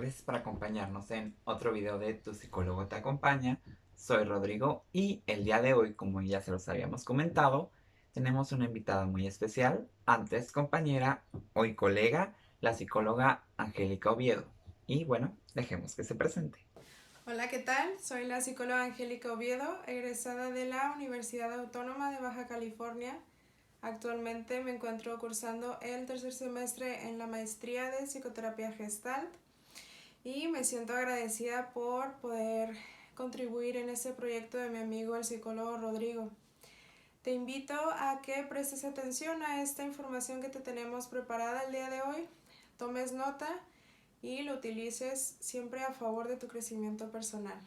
Gracias por acompañarnos en otro video de Tu psicólogo te acompaña. Soy Rodrigo y el día de hoy, como ya se los habíamos comentado, tenemos una invitada muy especial, antes compañera, hoy colega, la psicóloga Angélica Oviedo. Y bueno, dejemos que se presente. Hola, ¿qué tal? Soy la psicóloga Angélica Oviedo, egresada de la Universidad Autónoma de Baja California. Actualmente me encuentro cursando el tercer semestre en la maestría de psicoterapia gestalt y me siento agradecida por poder contribuir en este proyecto de mi amigo el psicólogo Rodrigo. Te invito a que prestes atención a esta información que te tenemos preparada el día de hoy, tomes nota y lo utilices siempre a favor de tu crecimiento personal.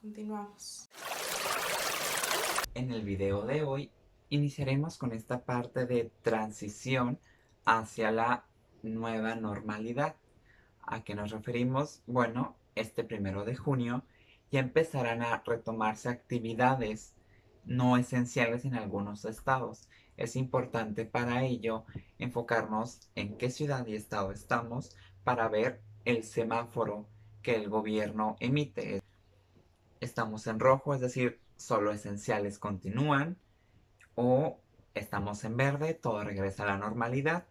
Continuamos. En el video de hoy iniciaremos con esta parte de transición hacia la nueva normalidad. ¿A qué nos referimos? Bueno, este primero de junio ya empezarán a retomarse actividades no esenciales en algunos estados. Es importante para ello enfocarnos en qué ciudad y estado estamos para ver el semáforo que el gobierno emite. Estamos en rojo, es decir, solo esenciales continúan, o estamos en verde, todo regresa a la normalidad.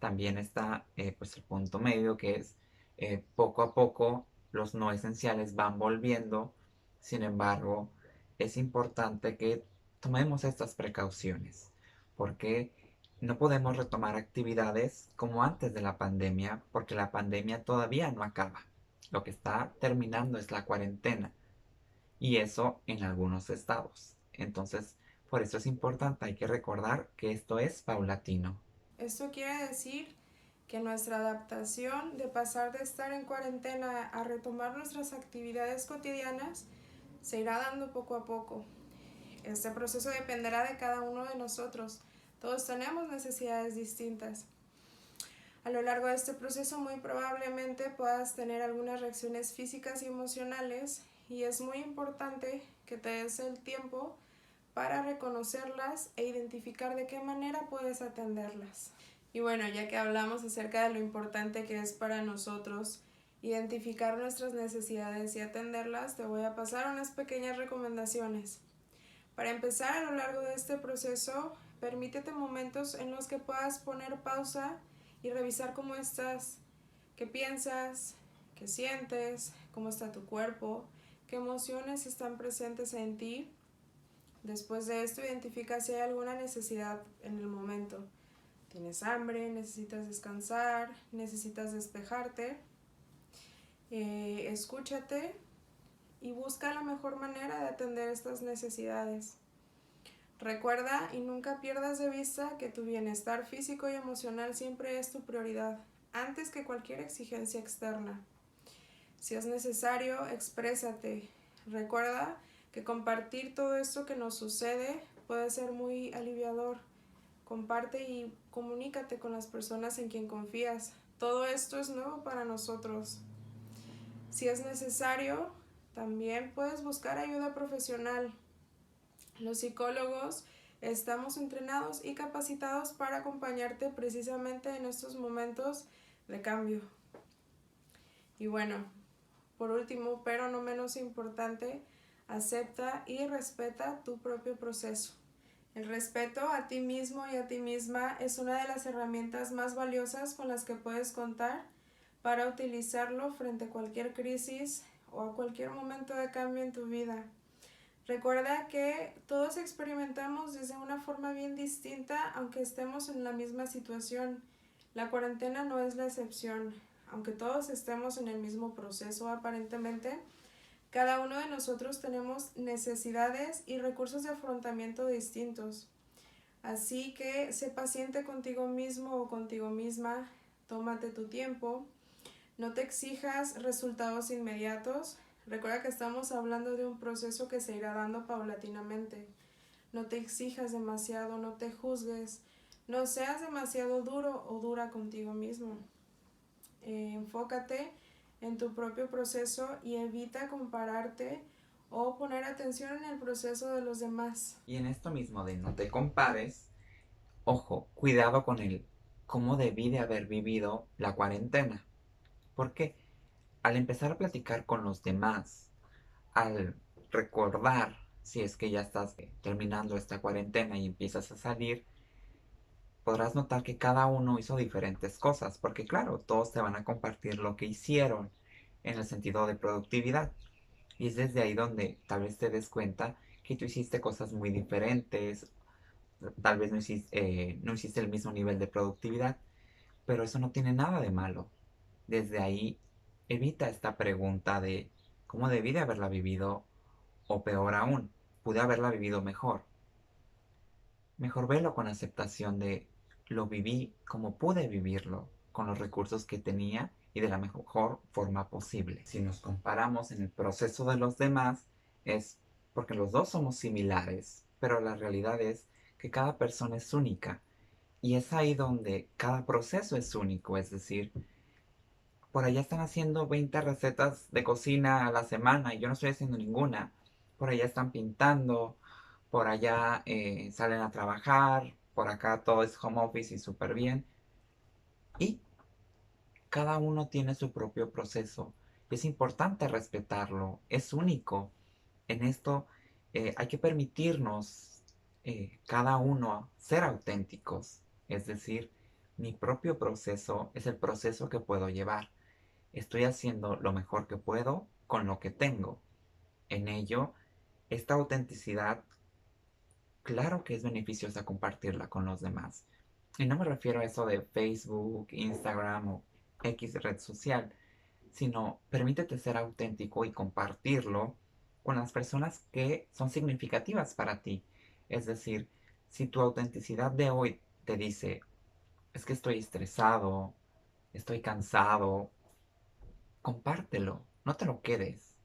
También está eh, pues el punto medio que es eh, poco a poco los no esenciales van volviendo. Sin embargo, es importante que tomemos estas precauciones porque no podemos retomar actividades como antes de la pandemia porque la pandemia todavía no acaba. Lo que está terminando es la cuarentena y eso en algunos estados. Entonces, por eso es importante, hay que recordar que esto es paulatino. Esto quiere decir que nuestra adaptación de pasar de estar en cuarentena a retomar nuestras actividades cotidianas se irá dando poco a poco. Este proceso dependerá de cada uno de nosotros. Todos tenemos necesidades distintas. A lo largo de este proceso muy probablemente puedas tener algunas reacciones físicas y emocionales y es muy importante que te des el tiempo para reconocerlas e identificar de qué manera puedes atenderlas. Y bueno, ya que hablamos acerca de lo importante que es para nosotros identificar nuestras necesidades y atenderlas, te voy a pasar unas pequeñas recomendaciones. Para empezar, a lo largo de este proceso, permítete momentos en los que puedas poner pausa y revisar cómo estás, qué piensas, qué sientes, cómo está tu cuerpo, qué emociones están presentes en ti. Después de esto, identifica si hay alguna necesidad en el momento. Tienes hambre, necesitas descansar, necesitas despejarte. Eh, escúchate y busca la mejor manera de atender estas necesidades. Recuerda y nunca pierdas de vista que tu bienestar físico y emocional siempre es tu prioridad, antes que cualquier exigencia externa. Si es necesario, exprésate. Recuerda que compartir todo esto que nos sucede puede ser muy aliviador comparte y comunícate con las personas en quien confías. Todo esto es nuevo para nosotros. Si es necesario, también puedes buscar ayuda profesional. Los psicólogos estamos entrenados y capacitados para acompañarte precisamente en estos momentos de cambio. Y bueno, por último, pero no menos importante, acepta y respeta tu propio proceso. El respeto a ti mismo y a ti misma es una de las herramientas más valiosas con las que puedes contar para utilizarlo frente a cualquier crisis o a cualquier momento de cambio en tu vida. Recuerda que todos experimentamos desde una forma bien distinta aunque estemos en la misma situación. La cuarentena no es la excepción. Aunque todos estemos en el mismo proceso aparentemente, cada uno de nosotros tenemos necesidades y recursos de afrontamiento distintos. Así que sé paciente contigo mismo o contigo misma, tómate tu tiempo, no te exijas resultados inmediatos. Recuerda que estamos hablando de un proceso que se irá dando paulatinamente. No te exijas demasiado, no te juzgues, no seas demasiado duro o dura contigo mismo. Eh, enfócate en tu propio proceso y evita compararte o poner atención en el proceso de los demás. Y en esto mismo de no te compares, ojo, cuidado con el cómo debí de haber vivido la cuarentena. ¿Por qué? al empezar a platicar con los demás, al recordar si es que ya estás terminando esta cuarentena y empiezas a salir, podrás notar que cada uno hizo diferentes cosas, porque claro, todos te van a compartir lo que hicieron en el sentido de productividad. Y es desde ahí donde tal vez te des cuenta que tú hiciste cosas muy diferentes, tal vez no hiciste, eh, no hiciste el mismo nivel de productividad, pero eso no tiene nada de malo. Desde ahí evita esta pregunta de cómo debí de haberla vivido o peor aún, pude haberla vivido mejor. Mejor verlo con aceptación de lo viví como pude vivirlo, con los recursos que tenía y de la mejor forma posible. Si nos comparamos en el proceso de los demás, es porque los dos somos similares, pero la realidad es que cada persona es única. Y es ahí donde cada proceso es único, es decir, por allá están haciendo 20 recetas de cocina a la semana y yo no estoy haciendo ninguna. Por allá están pintando, por allá eh, salen a trabajar, por acá todo es home office y súper bien. Y cada uno tiene su propio proceso. Es importante respetarlo, es único. En esto eh, hay que permitirnos eh, cada uno ser auténticos. Es decir, mi propio proceso es el proceso que puedo llevar. Estoy haciendo lo mejor que puedo con lo que tengo. En ello, esta autenticidad, claro que es beneficiosa compartirla con los demás. Y no me refiero a eso de Facebook, Instagram o X red social, sino permítete ser auténtico y compartirlo con las personas que son significativas para ti. Es decir, si tu autenticidad de hoy te dice, es que estoy estresado, estoy cansado, compártelo, no te lo quedes,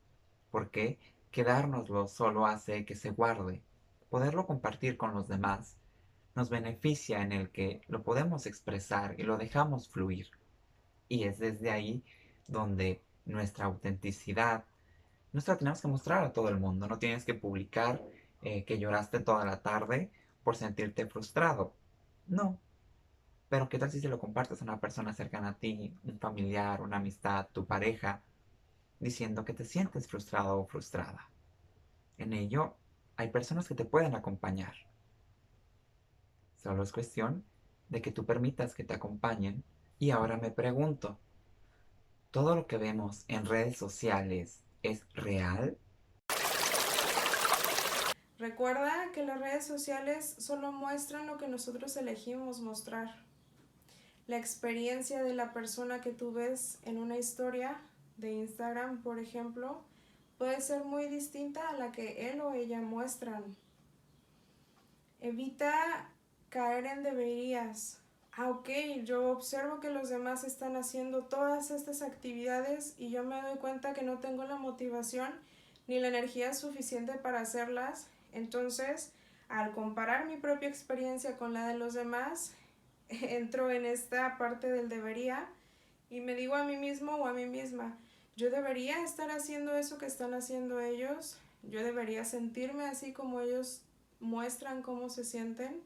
porque quedárnoslo solo hace que se guarde. Poderlo compartir con los demás nos beneficia en el que lo podemos expresar y lo dejamos fluir. Y es desde ahí donde nuestra autenticidad, nuestra tenemos que mostrar a todo el mundo. No tienes que publicar eh, que lloraste toda la tarde por sentirte frustrado. No, pero ¿qué tal si se lo compartes a una persona cercana a ti, un familiar, una amistad, tu pareja, diciendo que te sientes frustrado o frustrada? En ello hay personas que te pueden acompañar. Solo es cuestión de que tú permitas que te acompañen. Y ahora me pregunto, ¿todo lo que vemos en redes sociales es real? Recuerda que las redes sociales solo muestran lo que nosotros elegimos mostrar la experiencia de la persona que tú ves en una historia de Instagram, por ejemplo, puede ser muy distinta a la que él o ella muestran. Evita caer en deberías. Ah, ok, yo observo que los demás están haciendo todas estas actividades y yo me doy cuenta que no tengo la motivación ni la energía suficiente para hacerlas. Entonces, al comparar mi propia experiencia con la de los demás, entro en esta parte del debería y me digo a mí mismo o a mí misma, yo debería estar haciendo eso que están haciendo ellos, yo debería sentirme así como ellos muestran cómo se sienten.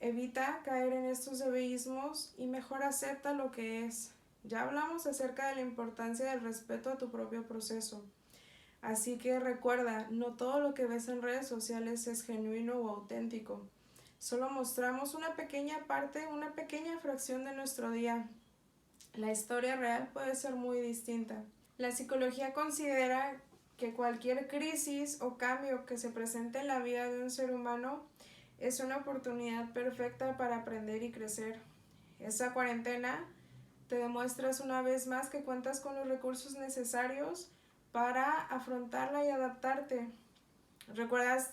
Evita caer en estos debeísmos y mejor acepta lo que es. Ya hablamos acerca de la importancia del respeto a tu propio proceso. Así que recuerda, no todo lo que ves en redes sociales es genuino o auténtico. Solo mostramos una pequeña parte, una pequeña fracción de nuestro día. La historia real puede ser muy distinta. La psicología considera que cualquier crisis o cambio que se presente en la vida de un ser humano es una oportunidad perfecta para aprender y crecer. Esa cuarentena te demuestras una vez más que cuentas con los recursos necesarios para afrontarla y adaptarte. ¿Recuerdas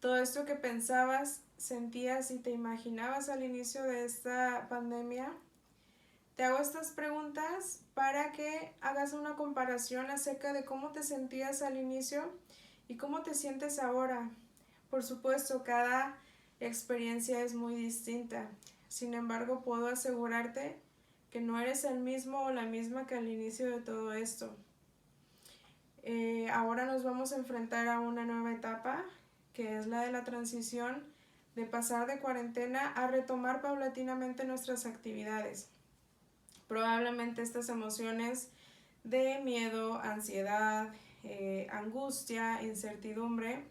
todo esto que pensabas sentías y te imaginabas al inicio de esta pandemia? Te hago estas preguntas para que hagas una comparación acerca de cómo te sentías al inicio y cómo te sientes ahora. Por supuesto, cada experiencia es muy distinta. Sin embargo, puedo asegurarte que no eres el mismo o la misma que al inicio de todo esto. Eh, ahora nos vamos a enfrentar a una nueva etapa, que es la de la transición de pasar de cuarentena a retomar paulatinamente nuestras actividades. Probablemente estas emociones de miedo, ansiedad, eh, angustia, incertidumbre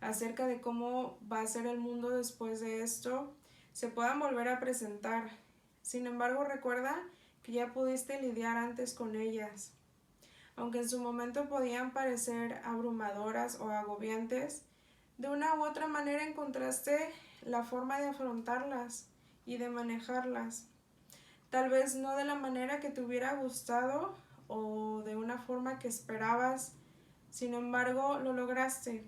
acerca de cómo va a ser el mundo después de esto, se puedan volver a presentar. Sin embargo, recuerda que ya pudiste lidiar antes con ellas. Aunque en su momento podían parecer abrumadoras o agobiantes, de una u otra manera encontraste la forma de afrontarlas y de manejarlas. Tal vez no de la manera que te hubiera gustado o de una forma que esperabas, sin embargo lo lograste.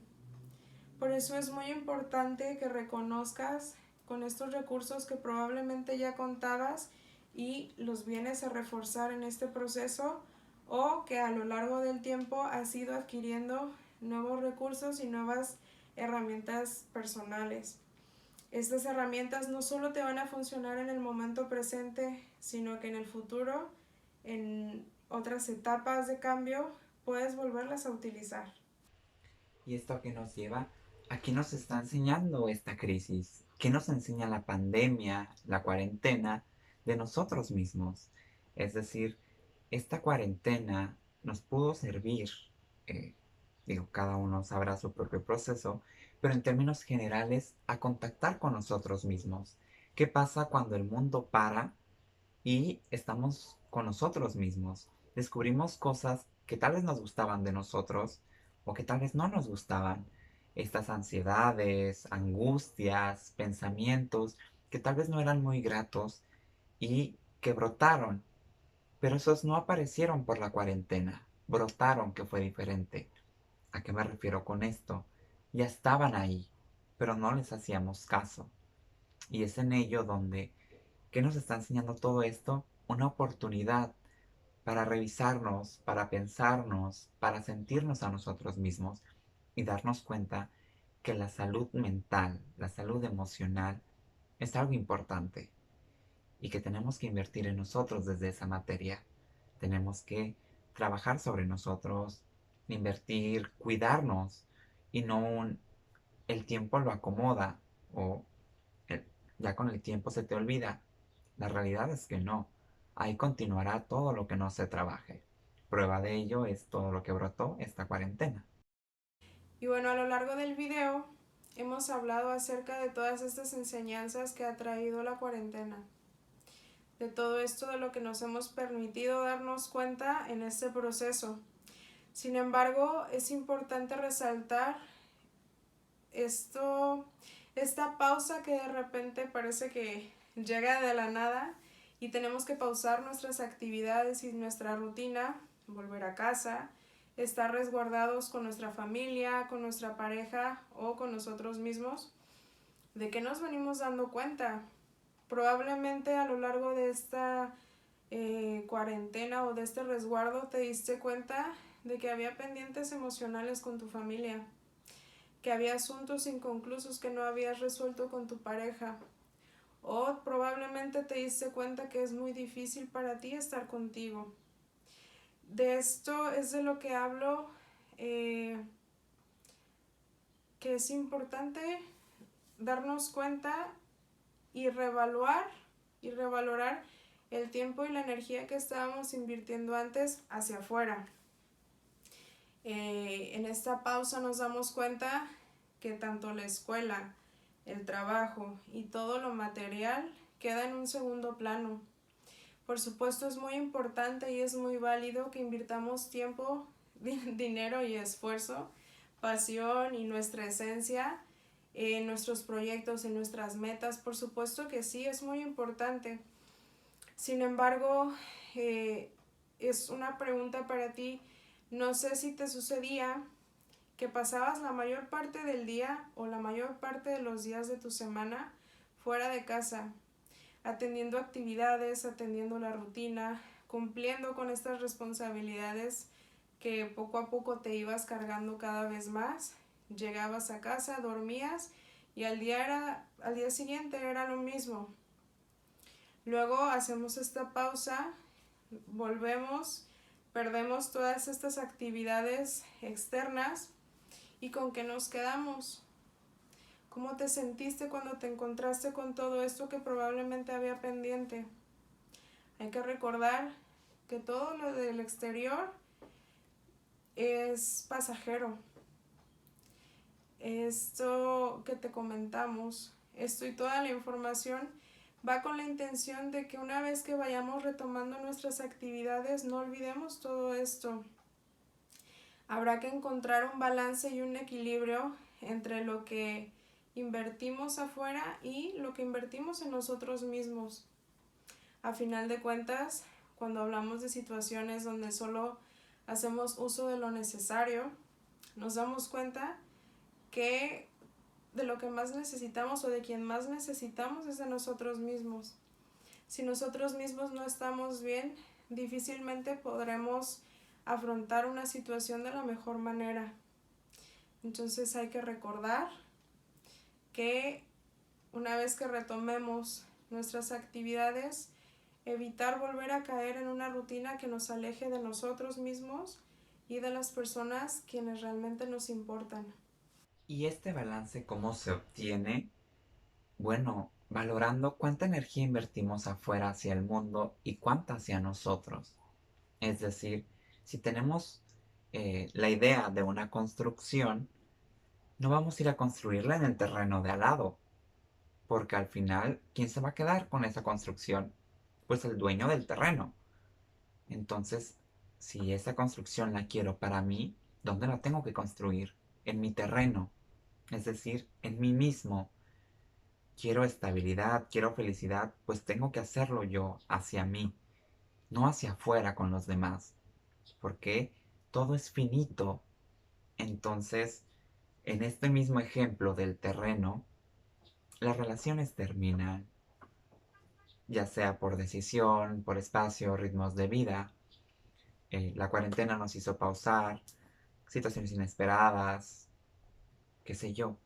Por eso es muy importante que reconozcas con estos recursos que probablemente ya contabas y los vienes a reforzar en este proceso o que a lo largo del tiempo has ido adquiriendo nuevos recursos y nuevas herramientas personales. Estas herramientas no solo te van a funcionar en el momento presente, sino que en el futuro, en otras etapas de cambio, puedes volverlas a utilizar. ¿Y esto que nos lleva? ¿A qué nos está enseñando esta crisis? ¿Qué nos enseña la pandemia, la cuarentena de nosotros mismos? Es decir, esta cuarentena nos pudo servir, eh, digo, cada uno sabrá su propio proceso, pero en términos generales a contactar con nosotros mismos. ¿Qué pasa cuando el mundo para y estamos con nosotros mismos? Descubrimos cosas que tal vez nos gustaban de nosotros o que tal vez no nos gustaban. Estas ansiedades, angustias, pensamientos que tal vez no eran muy gratos y que brotaron. Pero esos no aparecieron por la cuarentena, brotaron que fue diferente. ¿A qué me refiero con esto? Ya estaban ahí, pero no les hacíamos caso. Y es en ello donde, ¿qué nos está enseñando todo esto? Una oportunidad para revisarnos, para pensarnos, para sentirnos a nosotros mismos y darnos cuenta que la salud mental, la salud emocional es algo importante y que tenemos que invertir en nosotros desde esa materia. Tenemos que trabajar sobre nosotros, invertir, cuidarnos, y no el tiempo lo acomoda o ya con el tiempo se te olvida. La realidad es que no. Ahí continuará todo lo que no se trabaje. Prueba de ello es todo lo que brotó esta cuarentena. Y bueno, a lo largo del video hemos hablado acerca de todas estas enseñanzas que ha traído la cuarentena. De todo esto de lo que nos hemos permitido darnos cuenta en este proceso sin embargo, es importante resaltar esto, esta pausa que de repente parece que llega de la nada y tenemos que pausar nuestras actividades y nuestra rutina, volver a casa, estar resguardados con nuestra familia, con nuestra pareja o con nosotros mismos. ¿De qué nos venimos dando cuenta? Probablemente a lo largo de esta eh, cuarentena o de este resguardo te diste cuenta de que había pendientes emocionales con tu familia, que había asuntos inconclusos que no habías resuelto con tu pareja, o probablemente te diste cuenta que es muy difícil para ti estar contigo. De esto es de lo que hablo, eh, que es importante darnos cuenta y revaluar y revalorar el tiempo y la energía que estábamos invirtiendo antes hacia afuera. Eh, en esta pausa nos damos cuenta que tanto la escuela, el trabajo y todo lo material queda en un segundo plano. Por supuesto es muy importante y es muy válido que invirtamos tiempo, dinero y esfuerzo, pasión y nuestra esencia en nuestros proyectos, en nuestras metas. Por supuesto que sí, es muy importante. Sin embargo, eh, es una pregunta para ti no sé si te sucedía que pasabas la mayor parte del día o la mayor parte de los días de tu semana fuera de casa, atendiendo actividades, atendiendo la rutina, cumpliendo con estas responsabilidades que poco a poco te ibas cargando cada vez más. Llegabas a casa, dormías y al día, era, al día siguiente era lo mismo. Luego hacemos esta pausa, volvemos perdemos todas estas actividades externas y con qué nos quedamos. ¿Cómo te sentiste cuando te encontraste con todo esto que probablemente había pendiente? Hay que recordar que todo lo del exterior es pasajero. Esto que te comentamos, esto y toda la información va con la intención de que una vez que vayamos retomando nuestras actividades no olvidemos todo esto. Habrá que encontrar un balance y un equilibrio entre lo que invertimos afuera y lo que invertimos en nosotros mismos. A final de cuentas, cuando hablamos de situaciones donde solo hacemos uso de lo necesario, nos damos cuenta que de lo que más necesitamos o de quien más necesitamos es de nosotros mismos. Si nosotros mismos no estamos bien, difícilmente podremos afrontar una situación de la mejor manera. Entonces hay que recordar que una vez que retomemos nuestras actividades, evitar volver a caer en una rutina que nos aleje de nosotros mismos y de las personas quienes realmente nos importan. ¿Y este balance cómo se obtiene? Bueno, valorando cuánta energía invertimos afuera hacia el mundo y cuánta hacia nosotros. Es decir, si tenemos eh, la idea de una construcción, no vamos a ir a construirla en el terreno de al lado. Porque al final, ¿quién se va a quedar con esa construcción? Pues el dueño del terreno. Entonces, si esa construcción la quiero para mí, ¿dónde la tengo que construir? En mi terreno es decir, en mí mismo. Quiero estabilidad, quiero felicidad, pues tengo que hacerlo yo hacia mí, no hacia afuera con los demás, porque todo es finito. Entonces, en este mismo ejemplo del terreno, las relaciones terminan, ya sea por decisión, por espacio, ritmos de vida. Eh, la cuarentena nos hizo pausar, situaciones inesperadas, qué sé yo.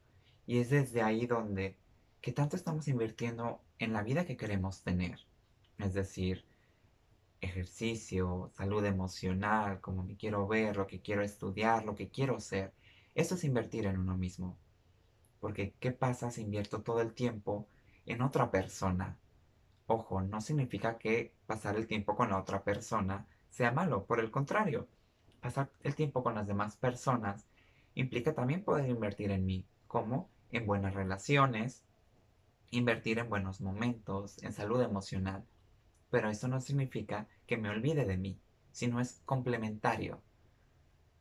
Y es desde ahí donde, ¿qué tanto estamos invirtiendo en la vida que queremos tener? Es decir, ejercicio, salud emocional, cómo me quiero ver, lo que quiero estudiar, lo que quiero ser. Eso es invertir en uno mismo. Porque ¿qué pasa si invierto todo el tiempo en otra persona? Ojo, no significa que pasar el tiempo con la otra persona sea malo, por el contrario, pasar el tiempo con las demás personas implica también poder invertir en mí, como en buenas relaciones, invertir en buenos momentos, en salud emocional. Pero eso no significa que me olvide de mí, sino es complementario.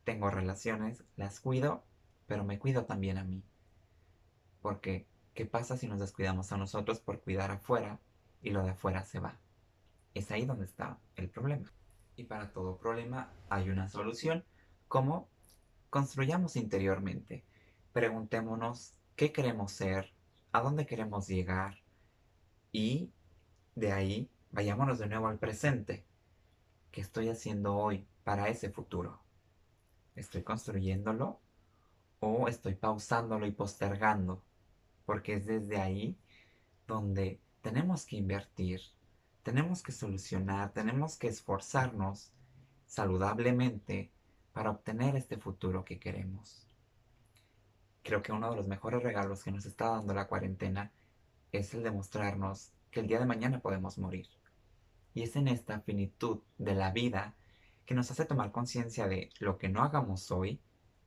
Tengo relaciones, las cuido, pero me cuido también a mí. Porque, ¿qué pasa si nos descuidamos a nosotros por cuidar afuera y lo de afuera se va? Es ahí donde está el problema. Y para todo problema hay una solución, como construyamos interiormente. Preguntémonos qué queremos ser, a dónde queremos llegar y de ahí vayámonos de nuevo al presente. ¿Qué estoy haciendo hoy para ese futuro? ¿Estoy construyéndolo o estoy pausándolo y postergando? Porque es desde ahí donde tenemos que invertir, tenemos que solucionar, tenemos que esforzarnos saludablemente para obtener este futuro que queremos. Creo que uno de los mejores regalos que nos está dando la cuarentena es el de mostrarnos que el día de mañana podemos morir. Y es en esta finitud de la vida que nos hace tomar conciencia de lo que no hagamos hoy,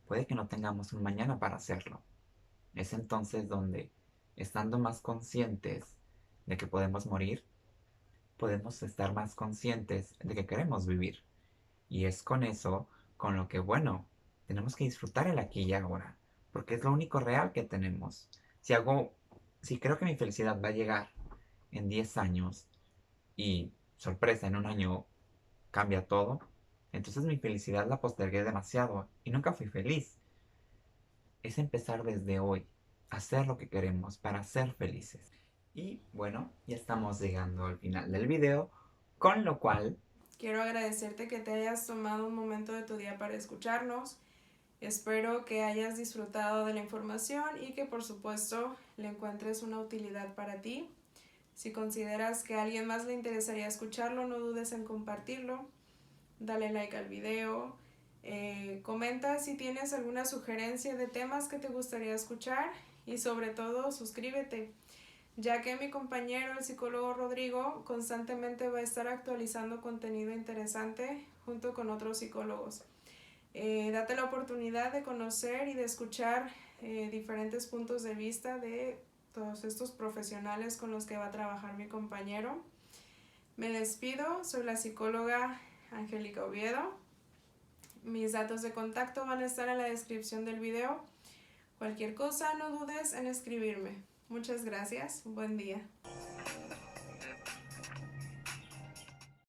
puede que no tengamos un mañana para hacerlo. Es entonces donde, estando más conscientes de que podemos morir, podemos estar más conscientes de que queremos vivir. Y es con eso con lo que, bueno, tenemos que disfrutar el aquí y ahora, porque es lo único real que tenemos. Si hago, si creo que mi felicidad va a llegar en 10 años y sorpresa, en un año cambia todo, entonces mi felicidad la postergué demasiado y nunca fui feliz. Es empezar desde hoy, hacer lo que queremos para ser felices. Y bueno, ya estamos llegando al final del video, con lo cual Quiero agradecerte que te hayas tomado un momento de tu día para escucharnos. Espero que hayas disfrutado de la información y que por supuesto le encuentres una utilidad para ti. Si consideras que a alguien más le interesaría escucharlo, no dudes en compartirlo. Dale like al video. Eh, comenta si tienes alguna sugerencia de temas que te gustaría escuchar y sobre todo suscríbete. Ya que mi compañero, el psicólogo Rodrigo, constantemente va a estar actualizando contenido interesante junto con otros psicólogos. Eh, date la oportunidad de conocer y de escuchar eh, diferentes puntos de vista de todos estos profesionales con los que va a trabajar mi compañero. Me despido, soy la psicóloga Angélica Oviedo. Mis datos de contacto van a estar en la descripción del video. Cualquier cosa, no dudes en escribirme. Muchas gracias. Buen día.